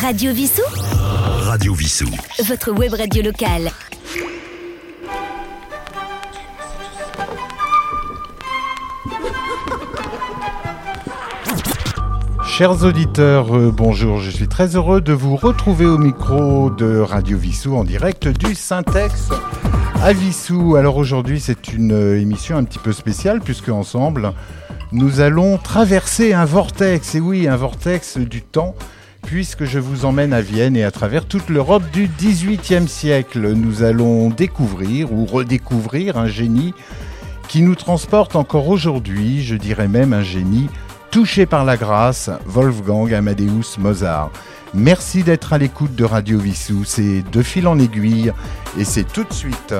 Radio Vissou Radio Vissou. Votre web radio locale. Chers auditeurs, euh, bonjour, je suis très heureux de vous retrouver au micro de Radio Vissou en direct du Syntex à Vissou. Alors aujourd'hui c'est une euh, émission un petit peu spéciale puisque ensemble nous allons traverser un vortex, et oui un vortex du temps puisque je vous emmène à Vienne et à travers toute l'Europe du XVIIIe siècle. Nous allons découvrir ou redécouvrir un génie qui nous transporte encore aujourd'hui, je dirais même un génie touché par la grâce, Wolfgang Amadeus Mozart. Merci d'être à l'écoute de Radio Vissou, c'est de fil en aiguille et c'est tout de suite.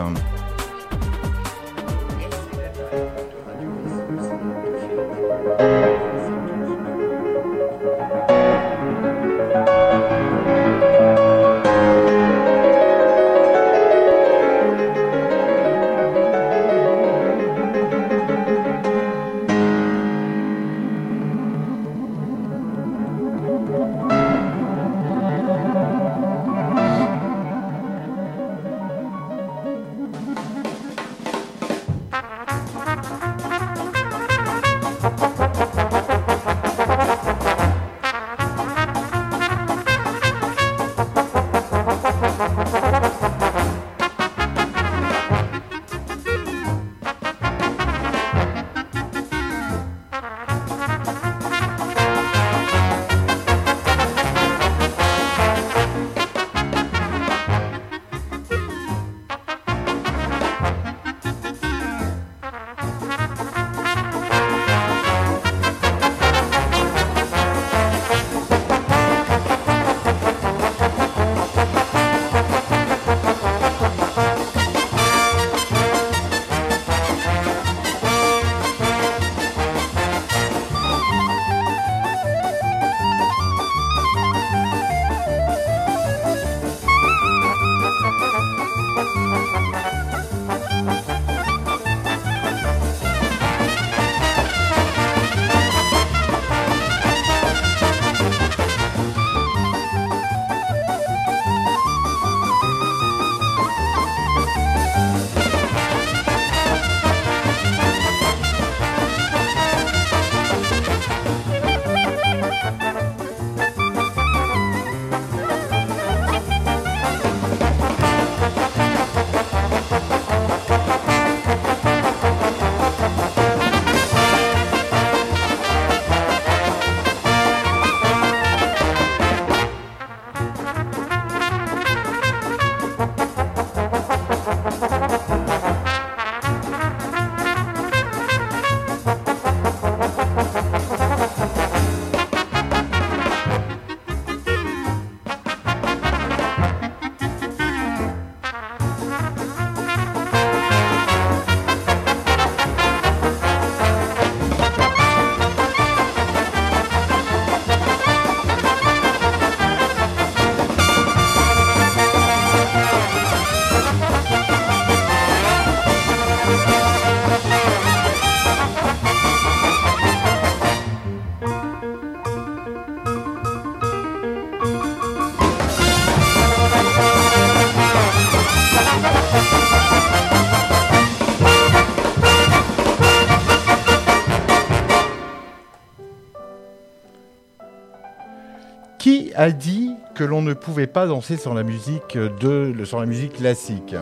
Qui a dit que l'on ne pouvait pas danser sur la musique de, la musique classique?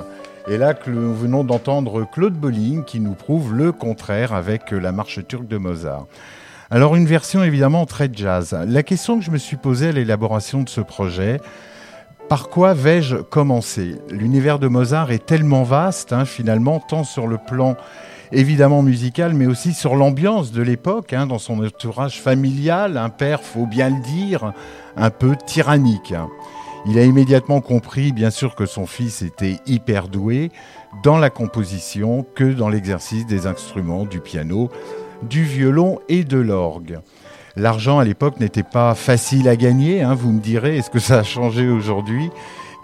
Et là, nous venons d'entendre Claude Bolling qui nous prouve le contraire avec la marche turque de Mozart. Alors une version évidemment très jazz. La question que je me suis posée à l'élaboration de ce projet, par quoi vais-je commencer? L'univers de Mozart est tellement vaste, hein, finalement, tant sur le plan évidemment musical, mais aussi sur l'ambiance de l'époque, hein, dans son entourage familial, un père, faut bien le dire, un peu tyrannique. Il a immédiatement compris, bien sûr, que son fils était hyper doué dans la composition que dans l'exercice des instruments, du piano, du violon et de l'orgue. L'argent à l'époque n'était pas facile à gagner, hein, vous me direz, est-ce que ça a changé aujourd'hui?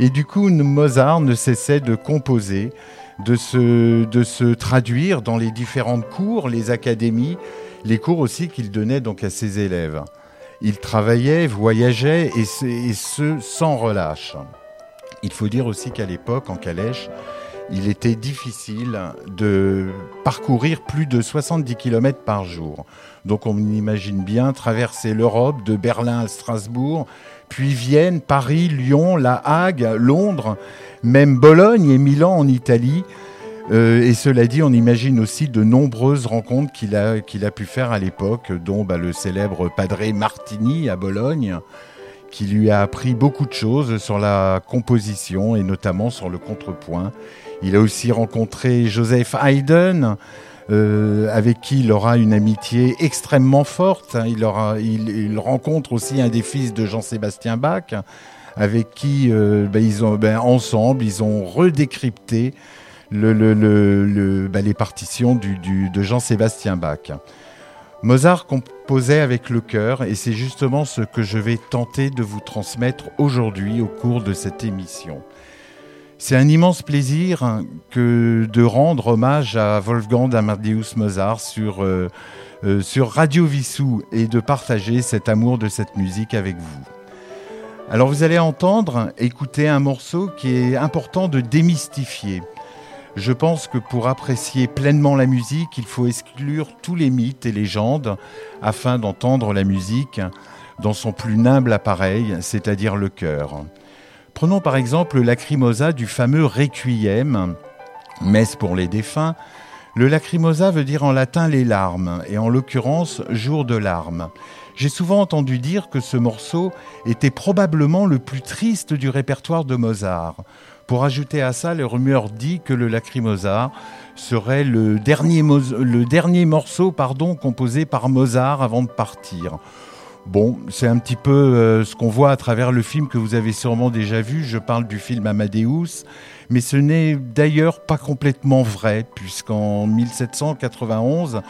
Et du coup, Mozart ne cessait de composer, de se, de se traduire dans les différentes cours, les académies, les cours aussi qu'il donnait donc à ses élèves. Il travaillait, voyageait et ce sans relâche. Il faut dire aussi qu'à l'époque, en Calèche, il était difficile de parcourir plus de 70 km par jour. Donc on imagine bien traverser l'Europe de Berlin à Strasbourg, puis Vienne, Paris, Lyon, La Hague, Londres, même Bologne et Milan en Italie. Euh, et cela dit, on imagine aussi de nombreuses rencontres qu'il a, pu faire à l'époque, dont bah, le célèbre Padre Martini à Bologne, qui lui a appris beaucoup de choses sur la composition et notamment sur le contrepoint. Il a aussi rencontré Joseph Haydn, euh, avec qui il aura une amitié extrêmement forte. Il, aura, il, rencontre aussi un des fils de Jean-Sébastien Bach, avec qui euh, ben, ben, ensemble, ils ont redécrypté ben, les partitions de Jean-Sébastien Bach. Mozart composait avec le cœur et c'est justement ce que je vais tenter de vous transmettre aujourd'hui au cours de cette émission. C'est un immense plaisir que de rendre hommage à Wolfgang Amadeus Mozart sur, euh, euh, sur Radio Vissou et de partager cet amour de cette musique avec vous. Alors vous allez entendre, écouter un morceau qui est important de démystifier. Je pense que pour apprécier pleinement la musique, il faut exclure tous les mythes et légendes afin d'entendre la musique dans son plus nimble appareil, c'est-à-dire le cœur. Prenons par exemple le lacrimosa du fameux Requiem, messe pour les défunts. Le lacrimosa veut dire en latin les larmes, et en l'occurrence jour de larmes. J'ai souvent entendu dire que ce morceau était probablement le plus triste du répertoire de Mozart. Pour ajouter à ça, les rumeurs dit que le lacrimosa serait le dernier, le dernier morceau composé par Mozart avant de partir. Bon, c'est un petit peu euh, ce qu'on voit à travers le film que vous avez sûrement déjà vu. Je parle du film Amadeus, mais ce n'est d'ailleurs pas complètement vrai, puisqu'en 1791,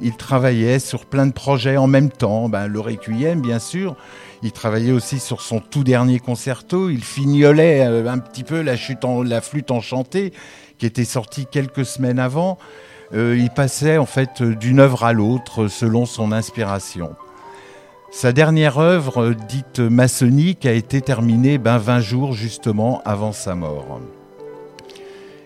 il travaillait sur plein de projets en même temps. Ben, le Requiem, bien sûr. Il travaillait aussi sur son tout dernier concerto. Il fignolait euh, un petit peu la, chute en, la flûte enchantée, qui était sortie quelques semaines avant. Euh, il passait en fait d'une œuvre à l'autre selon son inspiration. Sa dernière œuvre, dite maçonnique, a été terminée ben, 20 jours justement avant sa mort.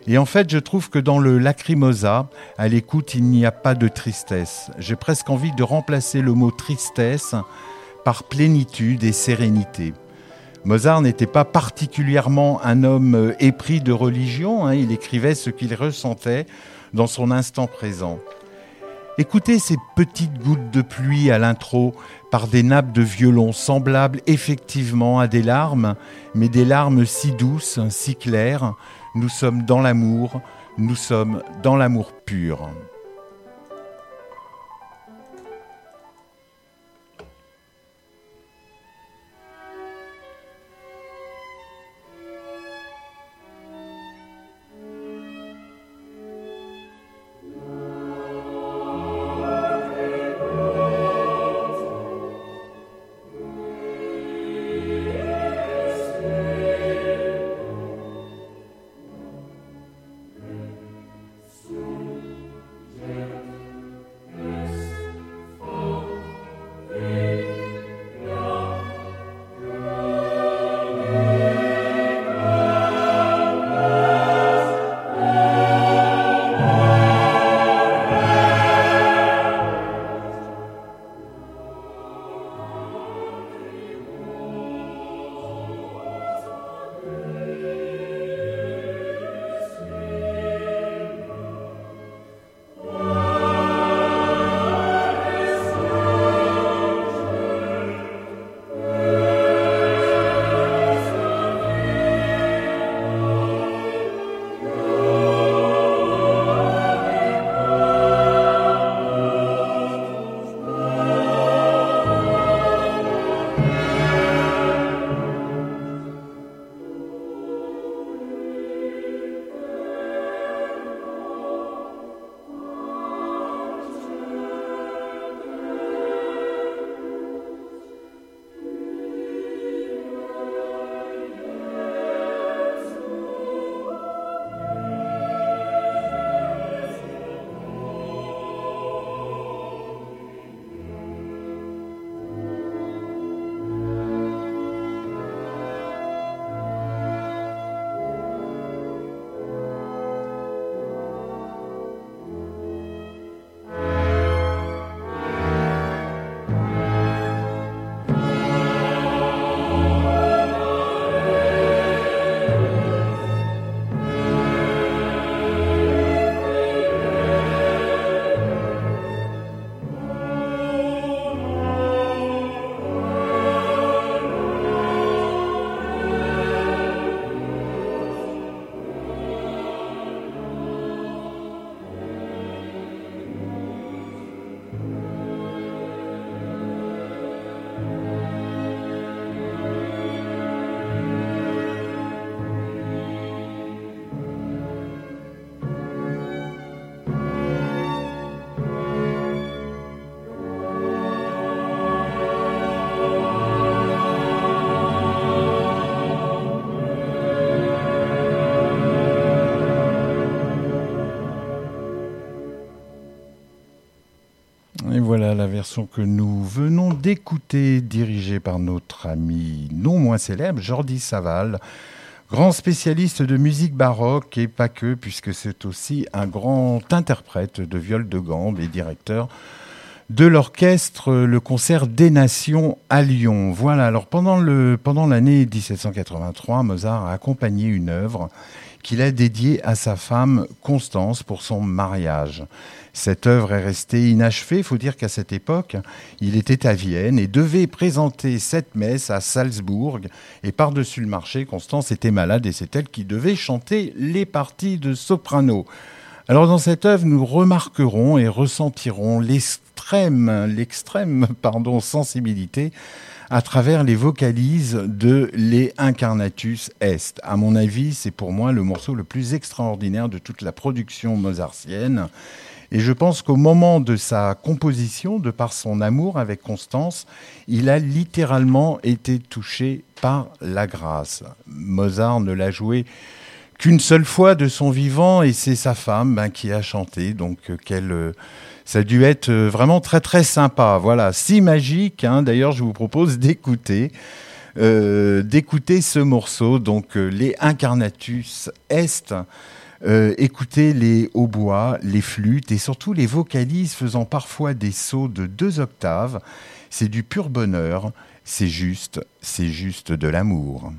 Et en fait, je trouve que dans le Lacrimosa, à l'écoute, il n'y a pas de tristesse. J'ai presque envie de remplacer le mot tristesse par plénitude et sérénité. Mozart n'était pas particulièrement un homme épris de religion, hein. il écrivait ce qu'il ressentait dans son instant présent. Écoutez ces petites gouttes de pluie à l'intro par des nappes de violon semblables effectivement à des larmes, mais des larmes si douces, si claires. Nous sommes dans l'amour, nous sommes dans l'amour pur. Que nous venons d'écouter, dirigée par notre ami non moins célèbre, Jordi Saval, grand spécialiste de musique baroque et pas que, puisque c'est aussi un grand interprète de viol de gambe et directeur de l'orchestre Le Concert des Nations à Lyon. Voilà, alors pendant l'année pendant 1783, Mozart a accompagné une œuvre qu'il a dédiée à sa femme Constance pour son mariage. Cette œuvre est restée inachevée. Il faut dire qu'à cette époque, il était à Vienne et devait présenter cette messe à Salzbourg. Et par-dessus le marché, Constance était malade et c'est elle qui devait chanter les parties de soprano. Alors dans cette œuvre, nous remarquerons et ressentirons l'extrême, l'extrême pardon, sensibilité à travers les vocalises de Les Incarnatus Est. À mon avis, c'est pour moi le morceau le plus extraordinaire de toute la production mozartienne. Et je pense qu'au moment de sa composition, de par son amour avec Constance, il a littéralement été touché par la grâce. Mozart ne l'a joué qu'une seule fois de son vivant et c'est sa femme ben, qui a chanté. Donc euh, euh, ça a dû être euh, vraiment très très sympa. Voilà, si magique. Hein. D'ailleurs, je vous propose d'écouter. d'écouter ce morceau, donc les Incarnatus Est, euh, écoutez les hautbois, les flûtes et surtout les vocalises faisant parfois des sauts de deux octaves. C'est du pur bonheur, c'est juste, c'est juste de l'amour.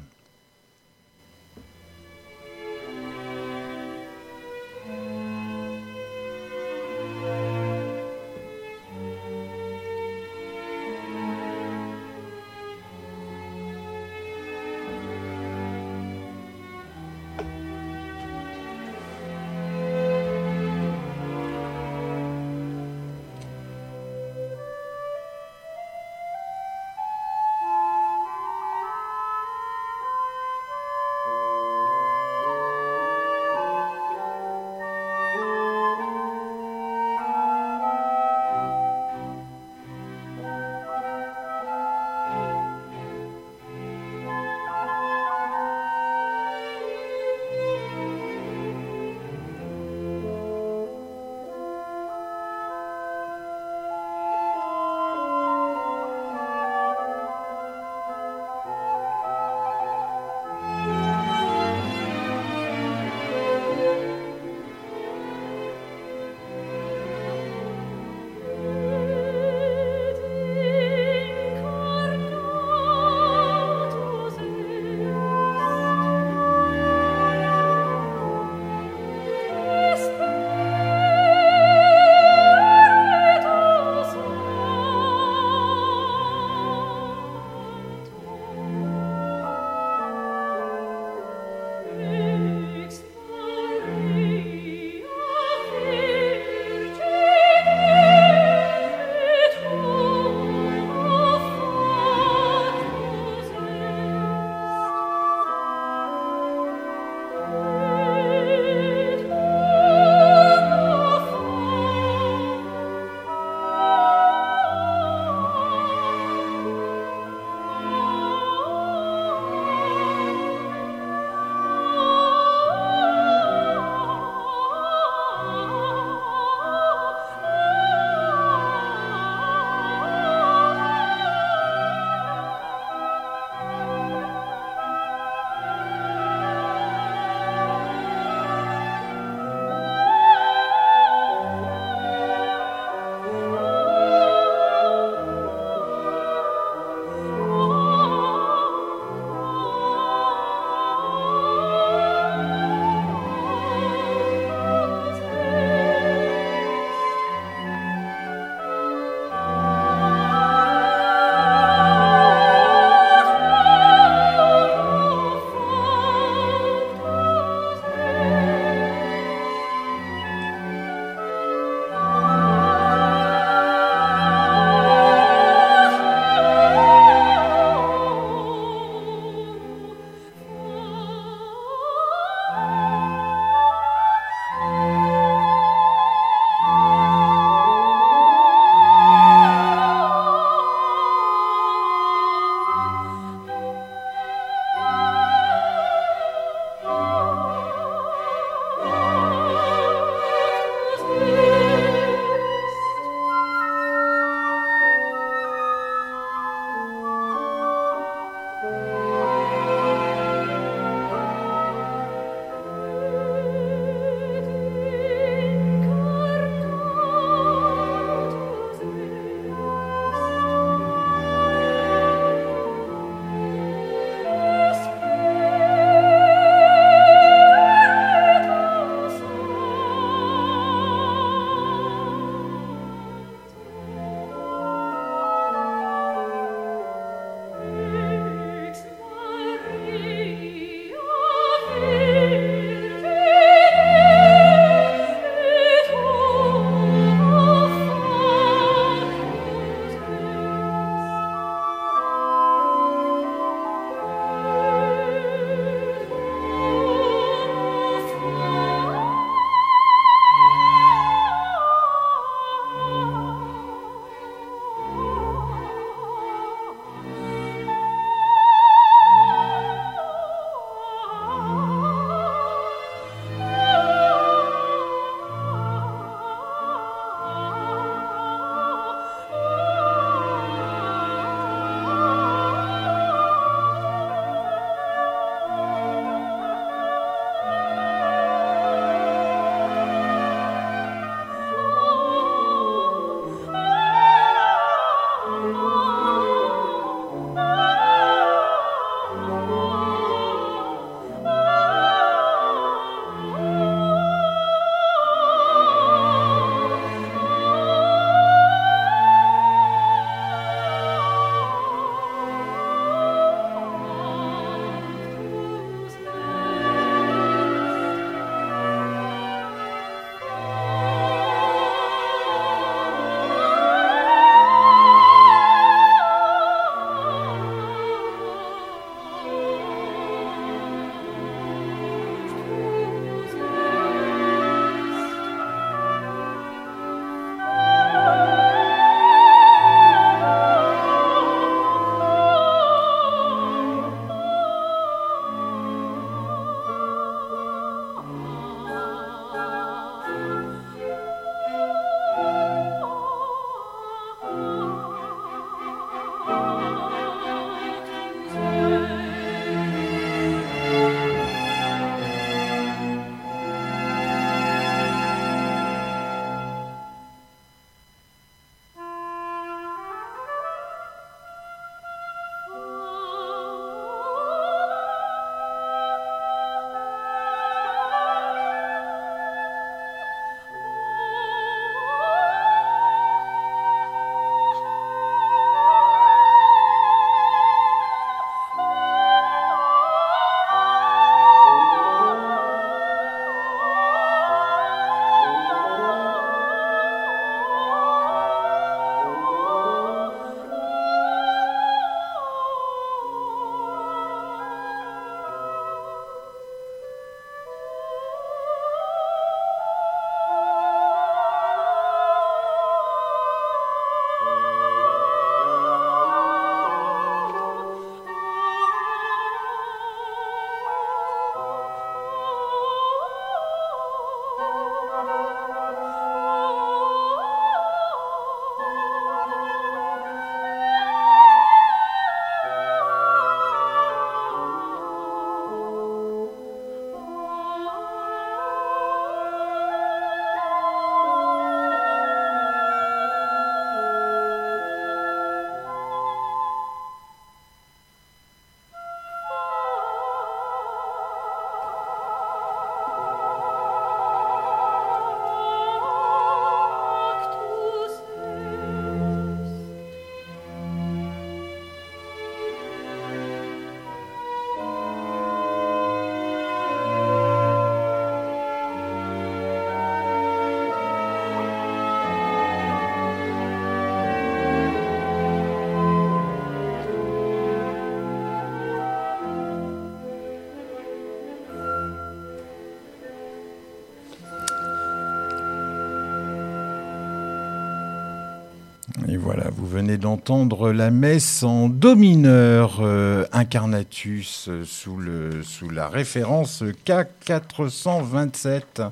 Vous venez d'entendre la messe en do mineur, euh, Incarnatus, euh, sous, le, sous la référence K427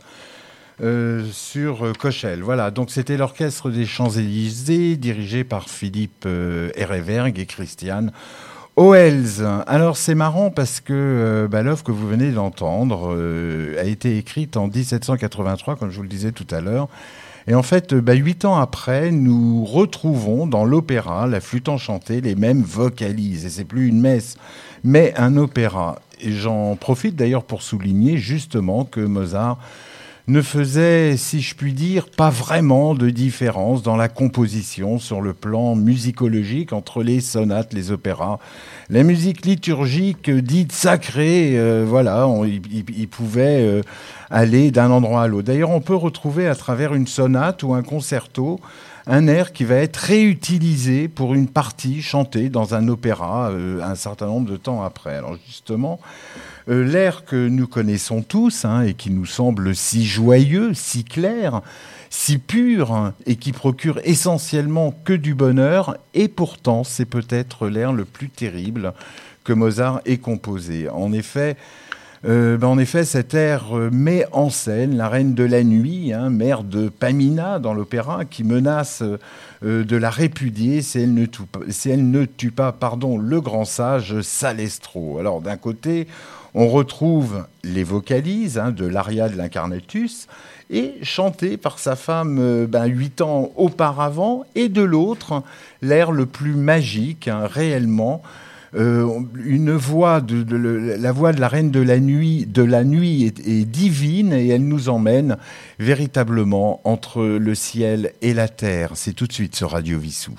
euh, sur Cochelle. Voilà, donc c'était l'orchestre des Champs-Élysées, dirigé par Philippe Ereverg et Christiane Oels. Alors c'est marrant parce que bah, l'œuvre que vous venez d'entendre a été écrite en 1783, comme je vous le disais tout à l'heure. Et en fait, bah, huit ans après, nous retrouvons dans l'opéra, la flûte enchantée, les mêmes vocalises. Et c'est plus une messe, mais un opéra. Et j'en profite d'ailleurs pour souligner justement que Mozart ne faisait, si je puis dire, pas vraiment de différence dans la composition sur le plan musicologique entre les sonates, les opéras. La musique liturgique dite sacrée, euh, voilà, il, pouvait euh, aller d'un endroit à l'autre. D'ailleurs, on peut retrouver à travers une sonate ou un concerto un air qui va être réutilisé pour une partie chantée dans un opéra euh, un certain nombre de temps après. Alors justement, euh, l'air que nous connaissons tous hein, et qui nous semble si joyeux, si clair, si pur et qui procure essentiellement que du bonheur, et pourtant c'est peut-être l'air le plus terrible que Mozart ait composé. En effet, euh, ben, en effet, cet air euh, met en scène la reine de la nuit, hein, mère de Pamina dans l'opéra, qui menace euh, de la répudier si elle ne tue pas, le grand sage Salestro. Alors d'un côté, on retrouve les vocalises hein, de l'aria de l'Incarnatus, et chanté par sa femme ben, huit ans auparavant, et de l'autre, l'air le plus magique, hein, réellement, une voix de, la voix de la reine de la nuit, de la nuit est, divine et elle nous emmène véritablement entre le ciel et la terre. C'est tout de suite ce Radio Vissou.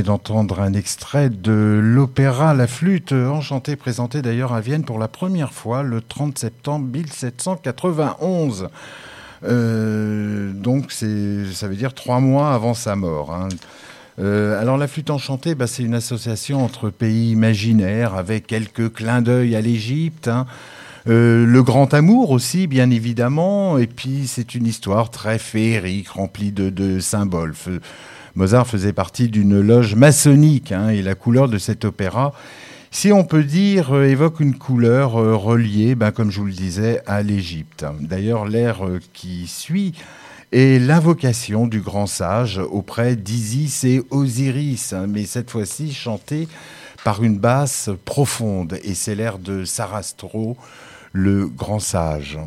D'entendre un extrait de l'opéra La Flûte enchantée, présenté d'ailleurs à Vienne pour la première fois le 30 septembre 1791. Euh, donc ça veut dire trois mois avant sa mort. Hein. Euh, alors la flûte enchantée, bah, c'est une association entre pays imaginaires avec quelques clins d'œil à l'Égypte. Hein. Euh, le grand amour aussi, bien évidemment, et puis c'est une histoire très féerique, remplie de, symboles. Mozart faisait partie d'une loge maçonnique, hein, et la couleur de cet opéra, si on peut dire, euh, évoque une couleur reliée, ben, comme je vous le disais, à l'Égypte. D'ailleurs, l'air qui suit et l'invocation du grand sage auprès d'Isis et Osiris, hein, mais cette fois-ci chantée par une basse profonde, et c'est l'air de Sarastro, le grand sage.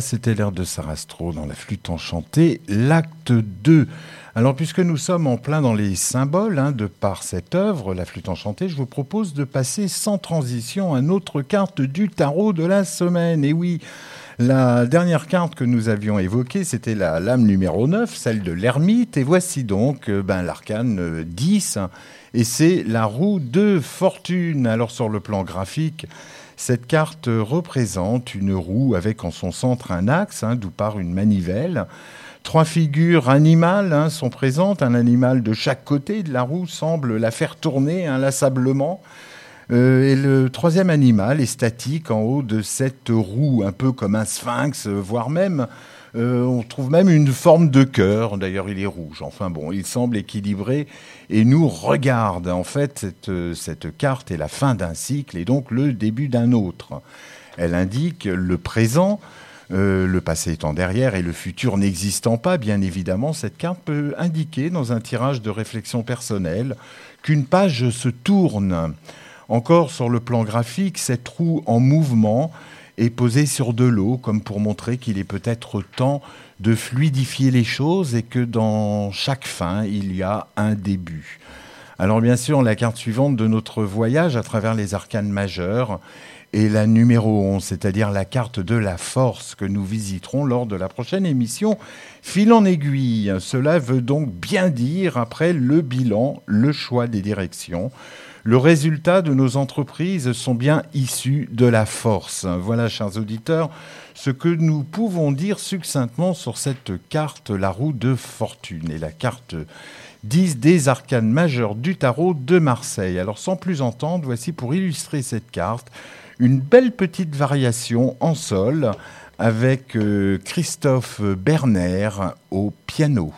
C'était l'air de Sarastro dans la flûte enchantée, l'acte 2. Alors, puisque nous sommes en plein dans les symboles hein, de par cette œuvre, la flûte enchantée, je vous propose de passer sans transition à notre carte du tarot de la semaine. Et oui, la dernière carte que nous avions évoquée, c'était la lame numéro 9, celle de l'ermite. Et voici donc euh, ben, l'arcane 10, euh, et c'est la roue de fortune. Alors, sur le plan graphique, cette carte représente une roue avec en son centre un axe, hein, d'où part une manivelle. Trois figures animales hein, sont présentes. Un animal de chaque côté de la roue semble la faire tourner inlassablement. Euh, et le troisième animal est statique en haut de cette roue, un peu comme un sphinx, voire même euh, on trouve même une forme de cœur. D'ailleurs, il est rouge. Enfin bon, il semble équilibré et nous regarde. En fait, cette, carte est la fin d'un cycle et donc le début d'un autre. Elle indique le présent. Euh, le passé étant derrière et le futur n'existant pas, bien évidemment, cette carte peut indiquer dans un tirage de réflexion personnelle qu'une page se tourne. Encore sur le plan graphique, cette roue en mouvement est posé sur de l'eau, comme pour montrer qu'il est peut-être temps de fluidifier les choses et que dans chaque fin, il y a un début. Alors bien sûr, la carte suivante de notre voyage à travers les arcanes majeures est la numéro 11, c'est-à-dire la carte de la force que nous visiterons lors de la prochaine émission Fil en aiguille. Cela veut donc bien dire, après le bilan, le choix des directions, le résultat de nos entreprises sont bien issus de la force. Voilà, chers auditeurs, ce que nous pouvons dire succinctement sur cette carte, la roue de fortune et la carte 10 des arcanes majeures du tarot de Marseille. Alors sans plus entendre, voici pour illustrer cette carte une belle petite variation en sol avec euh, Christophe Berner au piano.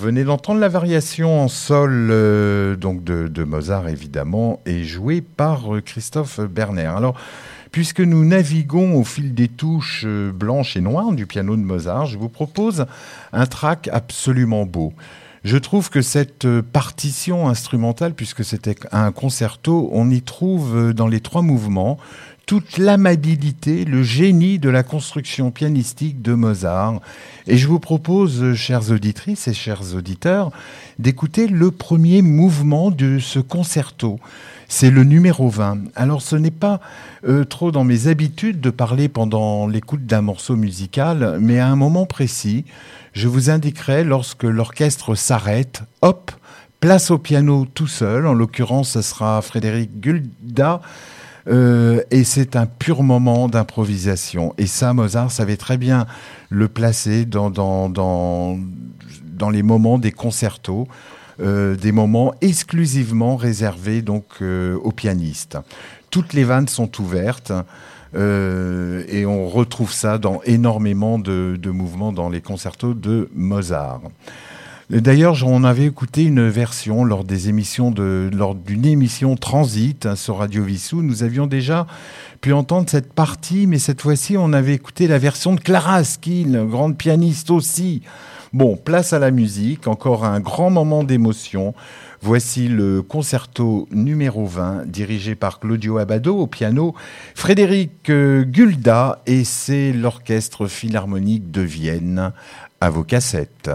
Venez d'entendre la variation en sol euh, donc de, Mozart évidemment et jouée par euh, Christophe Berner. Alors, puisque nous naviguons au fil des touches euh, blanches et noires du piano de Mozart, je vous propose un track absolument beau. Je trouve que cette partition instrumentale, puisque c'était un concerto, on y trouve dans les trois mouvements toute l'amabilité, le génie de la construction pianistique de Mozart. Et je vous propose, chères auditrices et chers auditeurs, d'écouter le premier mouvement de ce concerto. C'est le numéro 20. Alors ce n'est pas euh, trop dans mes habitudes de parler pendant l'écoute d'un morceau musical, mais à un moment précis, je vous indiquerai lorsque l'orchestre s'arrête, hop, place au piano tout seul, en l'occurrence ce sera Frédéric Gulda, euh, et c'est un pur moment d'improvisation. Et ça, Mozart savait très bien le placer dans, dans, dans, dans les moments des concertos. Euh, des moments exclusivement réservés donc euh, aux pianistes. Toutes les vannes sont ouvertes et on retrouve ça dans énormément de, de mouvements dans les concertos de Mozart. D'ailleurs, on avait écouté une version lors d'une émission Transit hein, sur Radio Vissou. Nous avions déjà pu entendre cette partie, mais cette fois-ci, on avait écouté la version de Clara Askill, grande pianiste aussi. Bon, place à la musique, encore un grand moment d'émotion. Voici le concerto numéro 20, dirigé par Claudio Abado au piano, Frédéric euh, Gulda, et c'est l'Orchestre Philharmonique de Vienne à vos cassettes.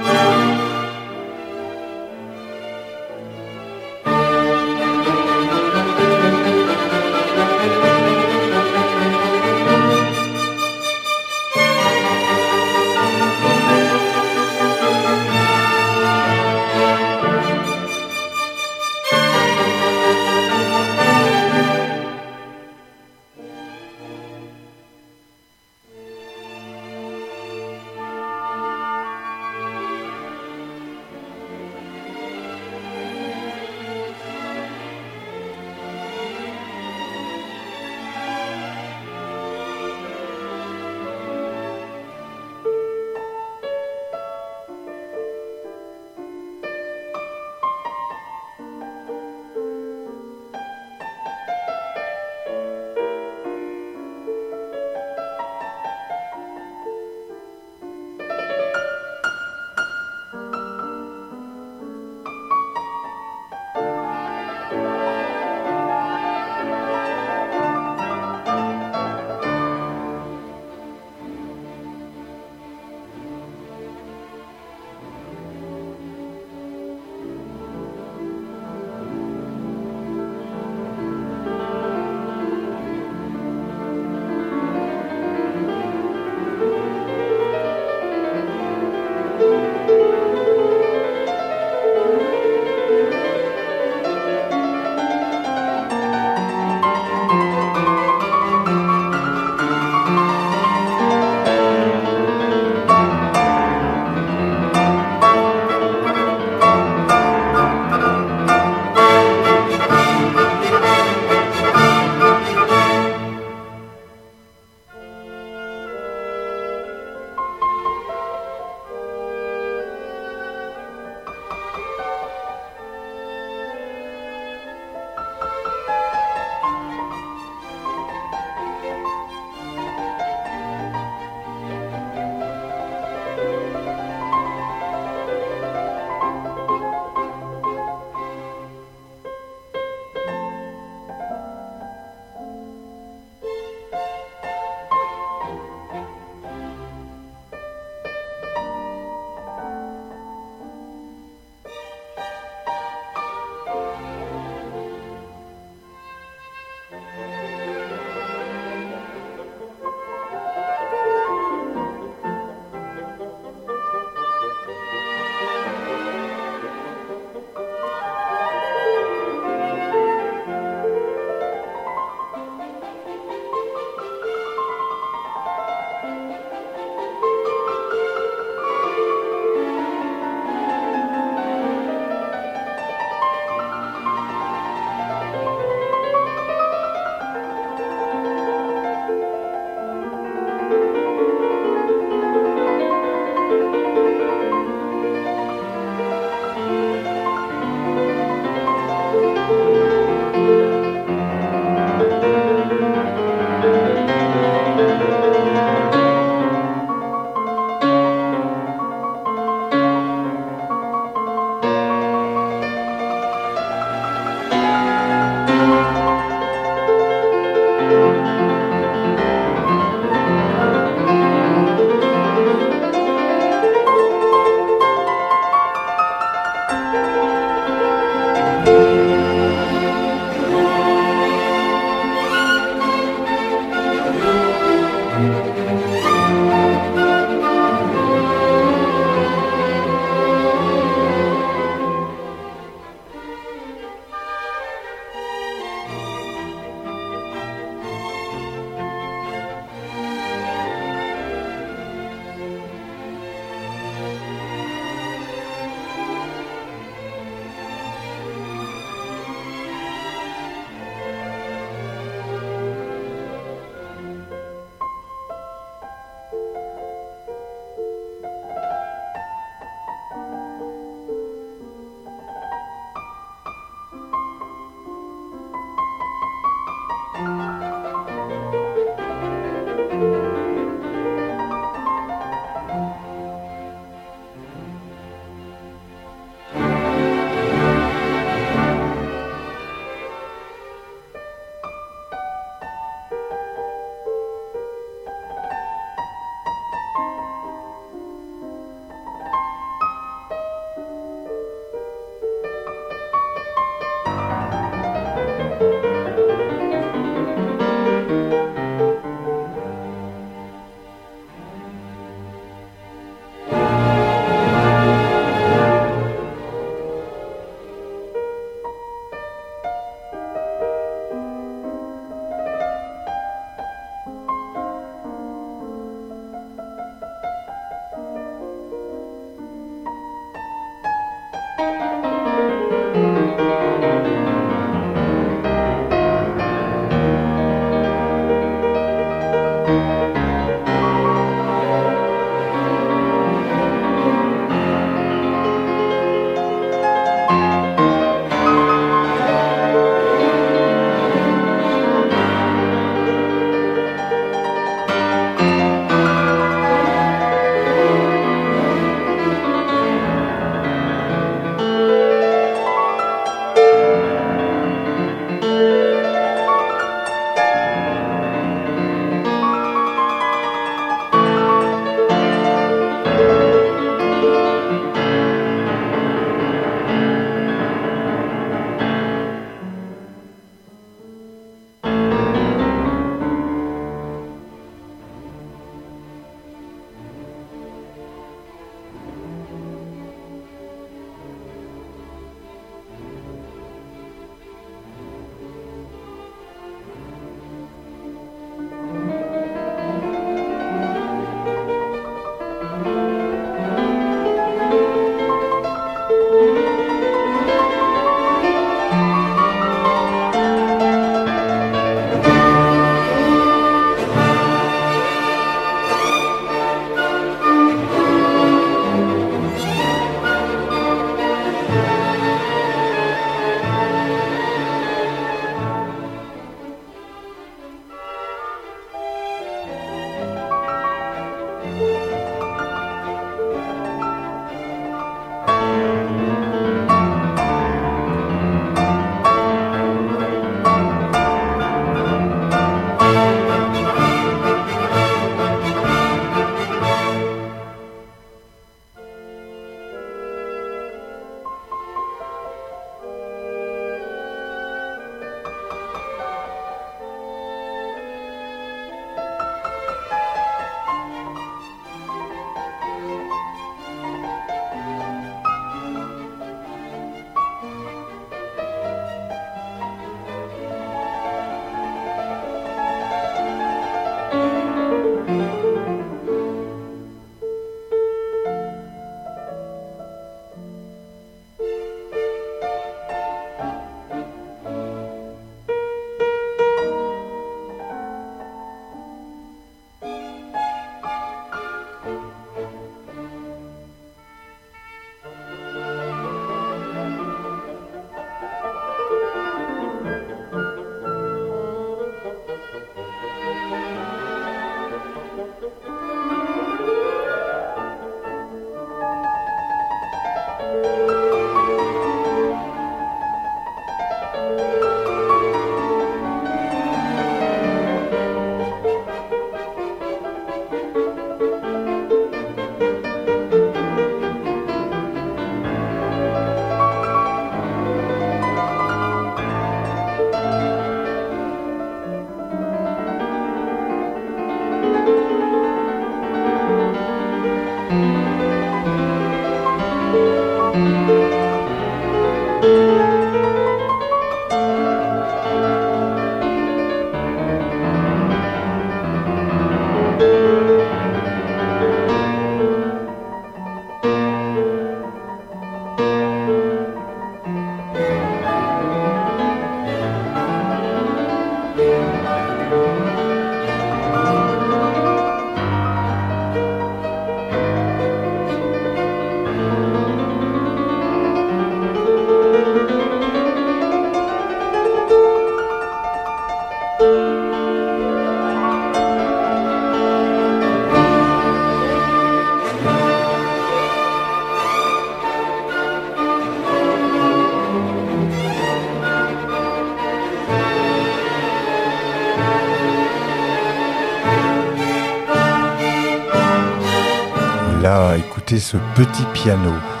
Ce petit piano.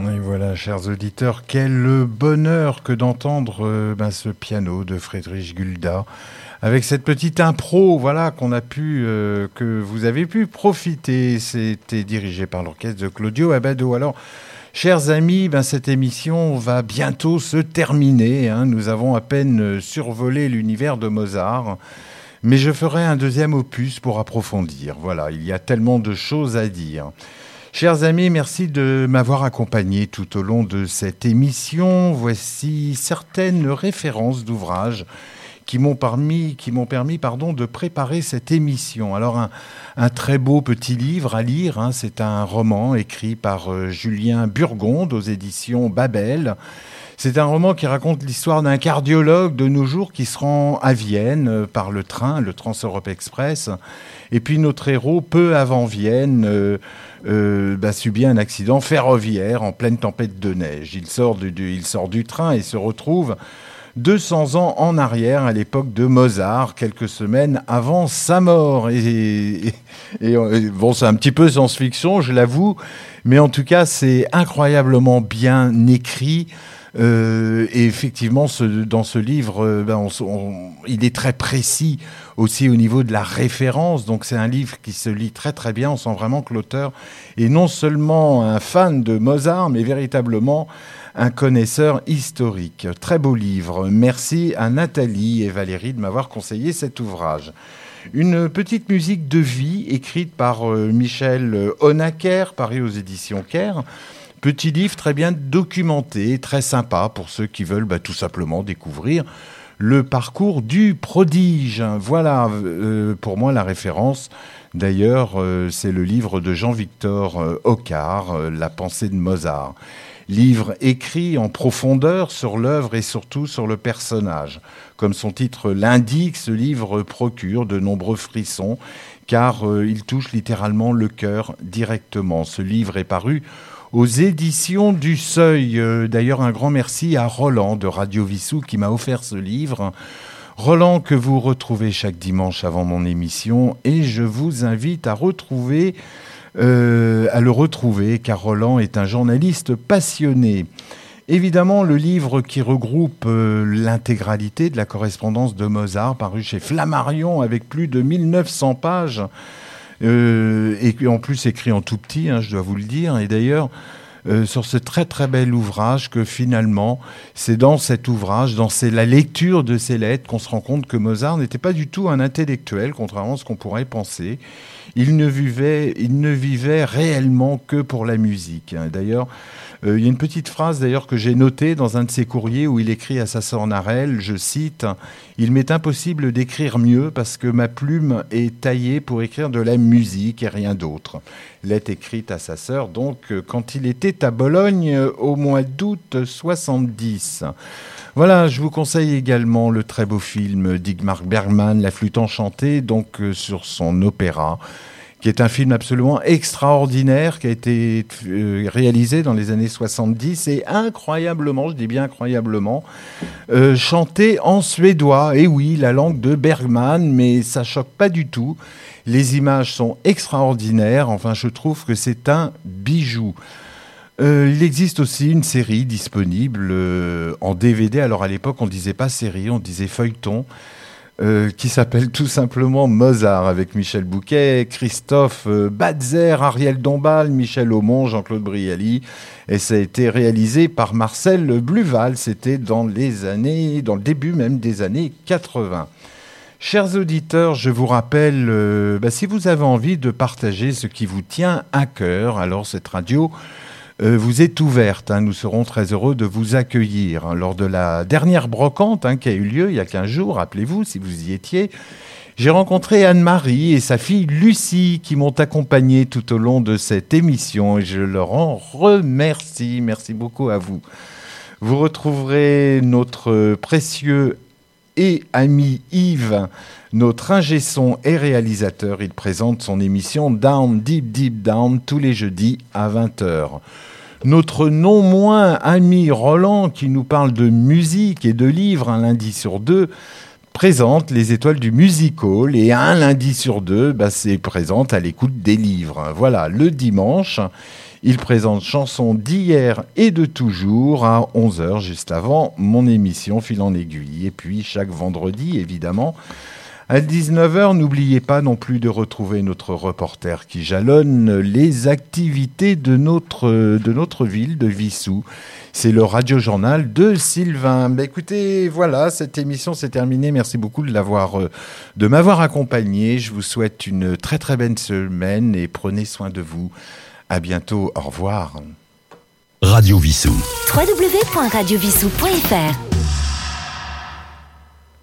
Et voilà, chers auditeurs, quel bonheur que d'entendre euh, ben, ce piano de Friedrich Gulda avec cette petite impro, voilà, qu'on a pu, euh, que vous avez pu profiter. C'était dirigé par l'orchestre de Claudio Abado. Alors, chers amis, ben, cette émission va bientôt se terminer. Hein. Nous avons à peine survolé l'univers de Mozart. Mais je ferai un deuxième opus pour approfondir. Voilà, il y a tellement de choses à dire. Chers amis, merci de m'avoir accompagné tout au long de cette émission. Voici certaines références d'ouvrages qui m'ont permis, de préparer cette émission. Alors, un, très beau petit livre à lire, hein. c'est un roman écrit par euh, Julien Burgonde aux éditions Babel. C'est un roman qui raconte l'histoire d'un cardiologue de nos jours qui se rend à Vienne euh, par le train, le Trans-Europe Express. Et puis notre héros, peu avant Vienne, euh, euh, bah, subit un accident ferroviaire en pleine tempête de neige. Il sort du, train et se retrouve 200 ans en arrière, à l'époque de Mozart, quelques semaines avant sa mort. Et, bon, c'est un petit peu science-fiction, je l'avoue, mais en tout cas, c'est incroyablement bien écrit. Et effectivement, dans ce livre, ben, il est très précis aussi au niveau de la référence. Donc c'est un livre qui se lit très très bien. On sent vraiment que l'auteur est non seulement un fan de Mozart, mais véritablement un connaisseur historique. Très beau livre. Merci à Nathalie et Valérie de m'avoir conseillé cet ouvrage. Une petite musique de vie écrite par euh, Michel Honaker, paru aux éditions Caire. Petit livre très bien documenté, très sympa pour ceux qui veulent bah, tout simplement découvrir le parcours du prodige. Voilà euh, pour moi la référence. D'ailleurs, euh, c'est le livre de Jean-Victor Ocar, La pensée de Mozart livre écrit en profondeur sur l'œuvre et surtout sur le personnage. Comme son titre l'indique, ce livre procure de nombreux frissons car euh, il touche littéralement le cœur directement. Ce livre est paru aux éditions du Seuil. Euh, d'ailleurs, un grand merci à Roland de Radio Vissou qui m'a offert ce livre. Roland que vous retrouvez chaque dimanche avant mon émission et je vous invite à retrouver euh, à le retrouver, car Roland est un journaliste passionné. Évidemment, le livre qui regroupe euh, l'intégralité de la correspondance de Mozart, paru chez Flammarion avec plus de 1900 pages, euh, et en plus écrit en tout petit, hein, je dois vous le dire. Et d'ailleurs, sur ce très très bel ouvrage que finalement, c'est dans cet ouvrage, dans la lecture de ces lettres, qu'on se rend compte que Mozart n'était pas du tout un intellectuel, contrairement à ce qu'on pourrait penser. Il ne vivait, il ne vivait réellement que pour la musique. Hein. D'ailleurs, euh, il y a une petite phrase d'ailleurs que j'ai notée dans un de ses courriers où il écrit à sa sœur Narelle, je cite, Il m'est impossible d'écrire mieux parce que ma plume est taillée pour écrire de la musique et rien d'autre. Lettre écrite à sa sœur, donc, euh, quand il était à Bologne euh, au mois d'août 70. Voilà, je vous conseille également le très beau film d'Igmar Bergman, La flûte enchantée, donc sur son opéra qui est un film absolument extraordinaire, qui a été euh, réalisé dans les années 70 et incroyablement, je dis bien incroyablement, euh, chanté en suédois. Et oui, la langue de Bergman, mais ça choque pas du tout. Les images sont extraordinaires. Enfin, je trouve que c'est un bijou. Euh, il existe aussi une série disponible en DVD. Alors à l'époque, on disait pas série, on disait feuilleton. Euh, qui s'appelle tout simplement Mozart, avec Michel Bouquet, Christophe euh, Badzer, Ariel Dombal, Michel Aumont, Jean-Claude Brialy. Et ça a été réalisé par Marcel Bluval. C'était dans les années, dans le début même des années 80. Chers auditeurs, je vous rappelle, euh, bah, si vous avez envie de partager ce qui vous tient à cœur, alors cette radio euh, vous êtes ouverte. Hein. nous serons très heureux de vous accueillir. Lors de la dernière brocante hein, qui a eu lieu il y a 15 jours, rappelez-vous, si vous y étiez, j'ai rencontré Anne-Marie et sa fille Lucie qui m'ont accompagné tout au long de cette émission et je leur en remercie. Merci beaucoup à vous. Vous retrouverez notre précieux et ami Yves, notre ingé son et réalisateur. Il présente son émission Down, Deep, Deep Down tous les jeudis à 20h notre non moins ami Roland, qui nous parle de musique et de livres un lundi sur deux, présente les étoiles du music hall et un lundi sur deux, bah, c'est présente à l'écoute des livres. Voilà, le dimanche, il présente chansons d'hier et de toujours à 11h, juste avant mon émission Fil en aiguille. Et puis chaque vendredi, évidemment, à 19h, n'oubliez pas non plus de retrouver notre reporter qui jalonne les activités de notre, de notre ville, de Vissou. C'est le radio-journal de Sylvain. Bah, écoutez, voilà, cette émission s'est terminée. Merci beaucoup de, l'avoir, euh, de m'avoir accompagné. Je vous souhaite une très très belle semaine et prenez soin de vous. À bientôt. Au revoir. Radio Vissou. www.radiovissou.fr